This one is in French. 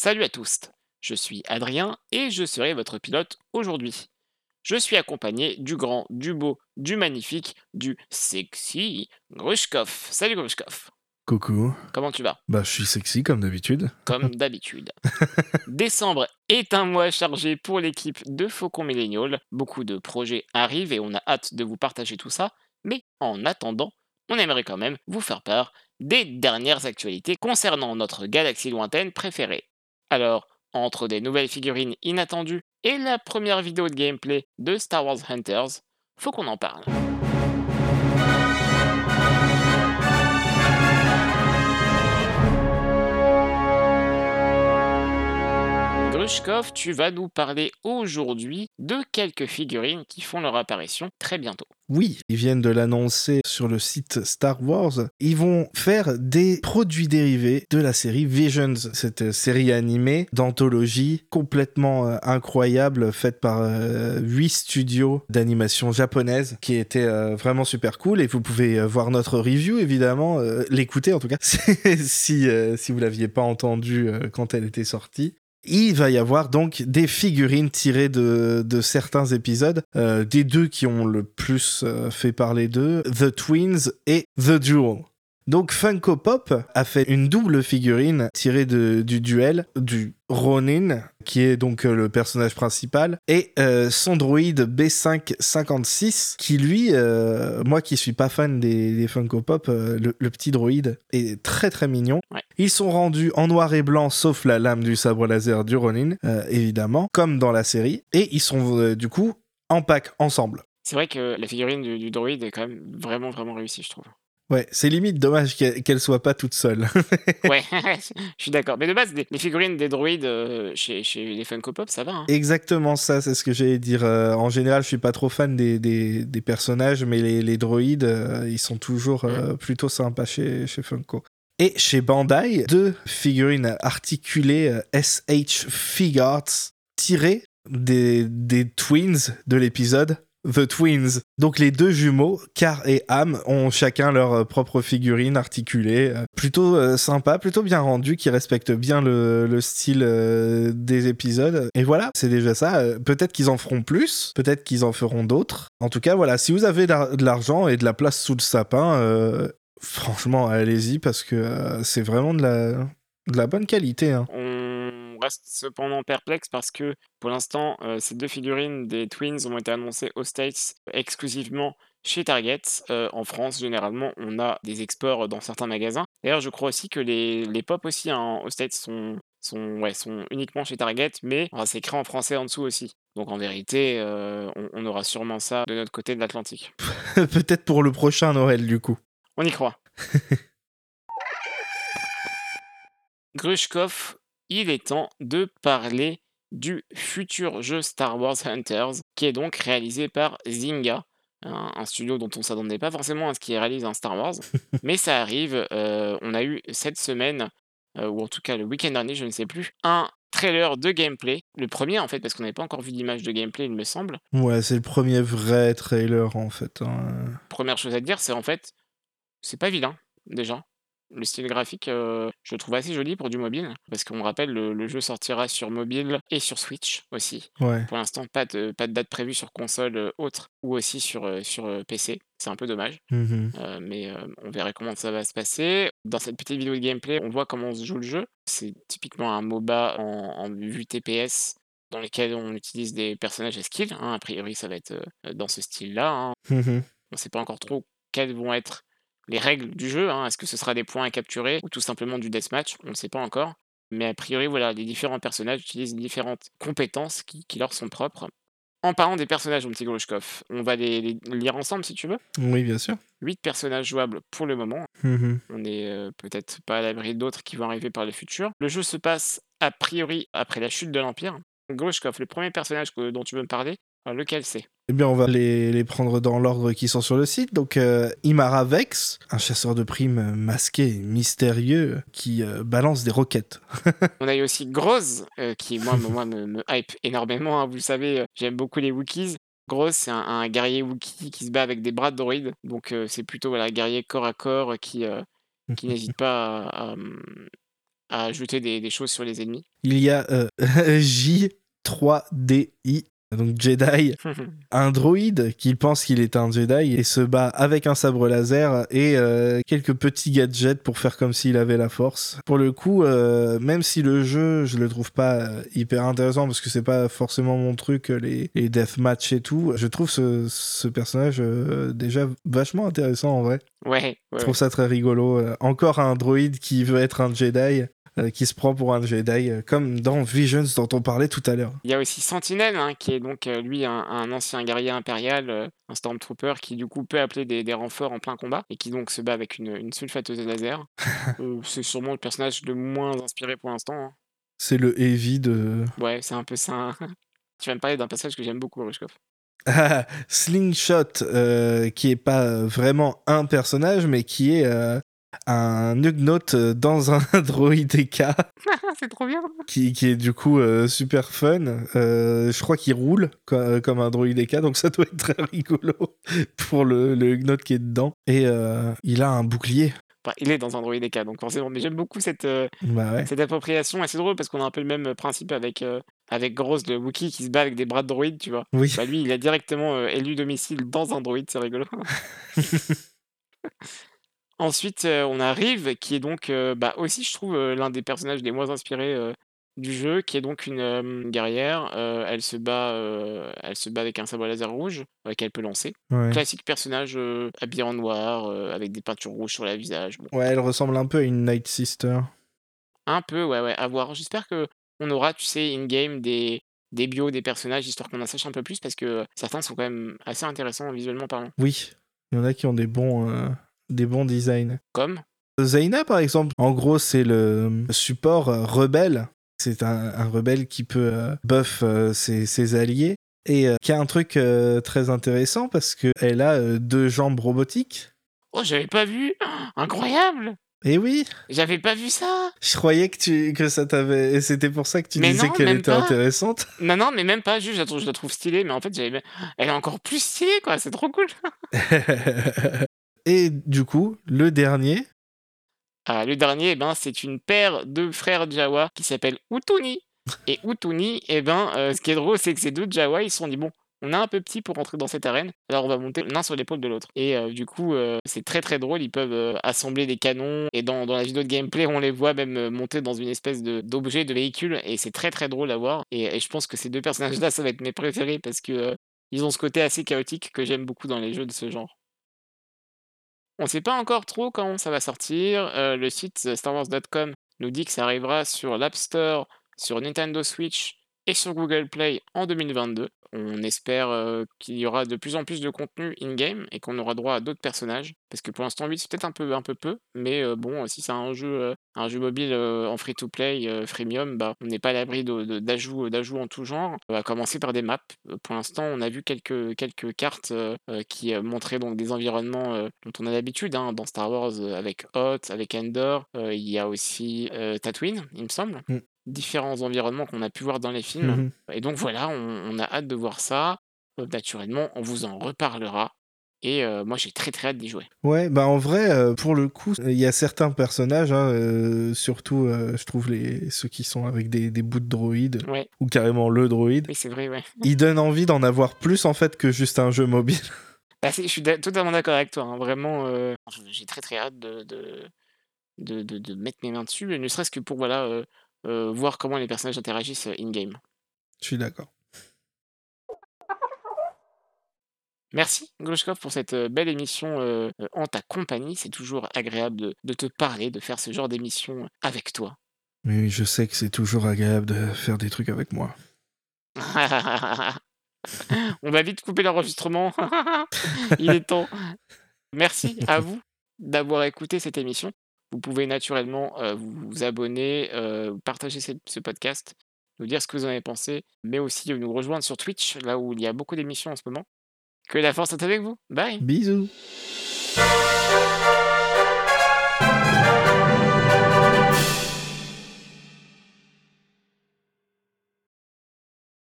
Salut à tous, je suis Adrien et je serai votre pilote aujourd'hui. Je suis accompagné du grand, du beau, du magnifique, du sexy Grushkov. Salut Grushkov. Coucou. Comment tu vas? Bah, je suis sexy comme d'habitude. Comme d'habitude. Décembre est un mois chargé pour l'équipe de Faucon Millennial. Beaucoup de projets arrivent et on a hâte de vous partager tout ça. Mais en attendant, on aimerait quand même vous faire part des dernières actualités concernant notre galaxie lointaine préférée. Alors, entre des nouvelles figurines inattendues et la première vidéo de gameplay de Star Wars Hunters, faut qu'on en parle. Tu vas nous parler aujourd'hui de quelques figurines qui font leur apparition très bientôt. Oui, ils viennent de l'annoncer sur le site Star Wars. Ils vont faire des produits dérivés de la série Visions, cette série animée d'anthologie complètement euh, incroyable, faite par euh, studios d'animation japonaise, qui était euh, vraiment super cool. Et vous pouvez voir notre review, évidemment, l'écouter en tout cas, si, si vous l'aviez pas entendu quand elle était sortie il va y avoir donc des figurines tirées de, certains épisodes, euh, des deux qui ont le plus euh, fait parler d'eux, The Twins et The Duel. Donc Funko Pop a fait une double figurine tirée du duel du Ronin, qui est donc euh, le personnage principal, et euh, son droïde B556, qui lui, euh, moi qui suis pas fan des, Funko Pop, le, petit droïde est très très mignon. Ils sont rendus en noir et blanc, sauf la lame du sabre laser du Ronin, évidemment, comme dans la série, et ils sont du coup en pack ensemble. C'est vrai que la figurine du, du droïde est quand même vraiment vraiment réussie, je trouve. Ouais, c'est limite dommage qu'elle soit pas toute seule. ouais, je suis d'accord. Mais de base, les, figurines des droïdes euh, chez, chez, les Funko Pop, ça va. Hein. Exactement ça, c'est ce que j'allais dire. Euh, en général, je suis pas trop fan des, des, des personnages, mais les, les droïdes, euh, ils sont toujours mm. plutôt sympas chez, chez Funko. Et chez Bandai, deux figurines articulées SH Figuarts tirées des, des twins de l'épisode The Twins. Donc les deux jumeaux, Car et Am, ont chacun leur euh, propre figurine articulée, euh, plutôt euh, sympa, plutôt bien rendu, qui respecte bien le, style des épisodes. Et voilà, c'est déjà ça. peut-être qu'ils en feront plus, peut-être qu'ils en feront d'autres. En tout cas, voilà, si vous avez de l'argent et de la place sous le sapin, franchement, allez-y parce que c'est vraiment de la, de la bonne qualité. Hein reste cependant perplexe parce que pour l'instant, euh, ces deux figurines des Twins ont été annoncées aux States exclusivement chez Target. Euh, en France, généralement, on a des exports dans certains magasins. D'ailleurs, je crois aussi que les, les pop aussi hein, aux States sont, sont, ouais, sont uniquement chez Target, mais c'est écrit en français en dessous aussi. Donc en vérité, euh, on, on, aura sûrement ça de notre côté de l'Atlantique. Peut-être pour le prochain Noël, du coup. On y croit. Grushkov il est temps de parler du futur jeu Star Wars Hunters, qui est donc réalisé par Zynga, un, studio dont on ne s'attendait pas forcément à ce qu'il réalise un Star Wars, mais ça arrive. Euh, on a eu cette semaine, euh, ou en tout cas le week-end dernier, je ne sais plus, un trailer de gameplay, le premier en fait, parce qu'on n'avait pas encore vu d'image de gameplay, il me semble. Ouais, c'est le premier vrai trailer en fait. Hein. Première chose à dire, c'est en fait, c'est pas vilain déjà. Le style graphique, euh, je le trouve assez joli pour du mobile, parce qu'on rappelle, le, jeu sortira sur mobile et sur Switch aussi. Pour l'instant, pas de, pas de date prévue sur console autre ou aussi sur, sur PC. C'est un peu dommage, mmh mais on verra comment ça va se passer. Dans cette petite vidéo de gameplay, on voit comment on se joue le jeu. C'est typiquement un MOBA en, vue TPS dans lequel on utilise des personnages à skill. Hein. A priori, ça va être dans ce style-là. Hein. Mmh on ne sait pas encore trop quels vont être les règles du jeu. Hein. Est-ce que ce sera des points à capturer ou tout simplement du deathmatch? On ne sait pas encore. Mais a priori, voilà, les différents personnages utilisent différentes compétences qui, leur sont propres. En parlant des personnages, mon petit Grushkov, on va les, lire ensemble si tu veux. Oui, bien sûr. Huit personnages jouables pour le moment. Mmh on n'est euh, peut-être pas à l'abri d'autres qui vont arriver par le futur. Le jeu se passe a priori après la chute de l'Empire. Grushkov, le premier personnage dont tu veux me parler, lequel c'est? Eh bien, on va les, prendre dans l'ordre qui sont sur le site. Donc, euh, Imara Vex, un chasseur de primes masqué, mystérieux, qui euh, balance des roquettes. on a eu aussi Groz, euh, qui, moi, moi me, hype énormément. Hein. Vous le savez, j'aime beaucoup les Wookiees. Groz, c'est un, guerrier Wookiee qui se bat avec des bras de droïdes. Donc, c'est plutôt un guerrier corps à corps qui, qui n'hésite pas à, à jeter des, des choses sur les ennemis. Il y a euh, J3DI, donc Jedi, un droïde qui pense qu'il est un Jedi et se bat avec un sabre laser et euh, quelques petits gadgets pour faire comme s'il avait la force. Pour le coup, euh, même si le jeu, je le trouve pas euh, hyper intéressant parce que c'est pas forcément mon truc, les, les deathmatch et tout, je trouve ce, ce personnage euh, déjà vachement intéressant en vrai. Ouais, ouais, Je trouve ça très rigolo. Encore un droïde qui veut être un Jedi. Euh, qui se prend pour un Jedi, euh, comme dans Visions dont on parlait tout à l'heure. Il y a aussi Sentinel, hein, qui est donc euh, lui un, un ancien guerrier impérial, un Stormtrooper, qui du coup peut appeler des, des renforts en plein combat et qui donc se bat avec une, une sulfateuse laser. C'est sûrement le personnage le moins inspiré pour l'instant. hein. C'est le heavy de. Ouais, c'est un peu ça. hein. tu vas me parler d'un personnage que j'aime beaucoup, Rushkov. Ah, Slingshot, euh, qui est pas vraiment un personnage, mais qui est euh, un Ugnaught dans un droïde EK, c'est trop bien. qui, qui est du coup euh, super fun. Euh, je crois qu'il roule co- comme un droïde EK, donc ça doit être très rigolo pour le, le qui est dedans. Et euh, il a un bouclier. Enfin, il est dans un droïde EK, donc forcément. Mais j'aime beaucoup cette, euh, Bah ouais. cette appropriation. Et c'est drôle parce qu'on a un peu le même principe avec, euh, avec Gross, le Wookiee, qui se bat avec des bras de droïde, tu vois. Oui. Bah lui, il a directement euh, élu domicile dans un droïde, c'est rigolo. Ensuite, on a Rive, qui est donc bah, aussi, je trouve, l'un des personnages les moins inspirés du jeu, qui est donc une guerrière. Elle, se bat, elle se bat avec un sabre laser rouge qu'elle peut lancer. Ouais. Classique personnage habillé en noir, avec des peintures rouges sur le visage. Bon, Ouais, elle ressemble un peu à une Night Sister. un peu, ouais, ouais, à voir. J'espère que on aura, tu sais, in-game des, des bios des personnages, histoire qu'on en sache un peu plus, parce que certains sont quand même assez intéressants visuellement parlant. Oui, il y en a qui ont des bons, des bons designs. Comme Zaina, par exemple, en gros, c'est le support euh, rebelle. C'est un, un rebelle qui peut euh, buff euh, ses, ses alliés et euh, qui a un truc euh, très intéressant parce qu'elle a euh, deux jambes robotiques. Oh, j'avais pas vu Incroyable Et oui, J'avais pas vu ça je croyais que, tu, que ça t'avait. Et c'était pour ça que tu Mais disais qu'elle était pas. intéressante. Non, non, mais même pas, juste, je la trouve, je la trouve stylée, mais en fait, j'avais... elle est encore plus stylée, quoi, c'est trop cool et du coup, le dernier, Ah, Le dernier, eh ben, c'est une paire de frères Jawa qui s'appellent Utuni. Et Utuni, eh ben, euh, ce qui est drôle, c'est que ces deux Jawa, ils se sont dit, bon, on est un peu petit pour rentrer dans cette arène, alors on va monter l'un sur l'épaule de l'autre. Et euh, du coup, euh, c'est très très drôle, ils peuvent assembler des canons, et dans, la vidéo de gameplay, on les voit même monter dans une espèce de- d'objet, de, véhicule, et c'est très très drôle à voir. Et, et je pense que ces deux personnages-là, ça va être mes préférés, parce que ils ont ce côté assez chaotique que j'aime beaucoup dans les jeux de ce genre. On ne sait pas encore trop quand ça va sortir. Euh, le site euh, StarWars.com nous dit que ça arrivera sur l'App Store, sur Nintendo Switch et sur Google Play en 2022. On espère euh, qu'il y aura de plus en plus de contenu in-game et qu'on aura droit à d'autres personnages. Parce que pour l'instant, 8, c'est peut-être un peu, un peu peu. Mais euh, bon, si c'est un jeu, euh, un jeu mobile euh, en free-to-play, euh, freemium, bah, on n'est pas à l'abri d'ajouts en tout genre. On va commencer par des maps. Euh, Pour l'instant, on a vu quelques, quelques cartes euh, euh, qui euh, montraient donc des environnements euh, dont on a l'habitude hein, dans Star Wars euh, avec Hoth, avec Endor. Euh, il y a aussi euh, Tatooine, il me semble. Mm. Différents environnements qu'on a pu voir dans les films. Mhm. Et donc voilà, on, on a hâte de voir ça. Euh, naturellement, on vous en reparlera. Et euh, moi, j'ai très très hâte d'y jouer. Ouais, bah en vrai, euh, pour le coup, il y a certains personnages, hein, euh, surtout, euh, je trouve les ceux qui sont avec des, des bouts de droïdes, Ouais, ou carrément le droïde, oui, c'est vrai, ouais. ils donnent envie d'en avoir plus en fait que juste un jeu mobile. Bah, c'est- je suis d'a- totalement d'accord avec toi. hein, Vraiment, euh, j'ai très très hâte de, de, de, de- de mettre mes mains dessus, ne serait-ce que pour voilà, euh, euh, voir comment les personnages interagissent euh, in-game. Je suis d'accord. Merci, Glushkov, pour cette euh, belle émission euh, en ta compagnie. C'est toujours agréable de, de te parler, de faire ce genre d'émission avec toi. Mais oui, je sais que c'est toujours agréable de faire des trucs avec moi. On va vite couper l'enregistrement. Il est temps. Merci à vous d'avoir écouté cette émission. Vous pouvez naturellement euh, vous abonner, euh, partager ce, podcast, nous dire ce que vous en avez pensé, mais aussi nous rejoindre sur Twitch, là où il y a beaucoup d'émissions en ce moment. Que la force est avec vous. Bye Bisous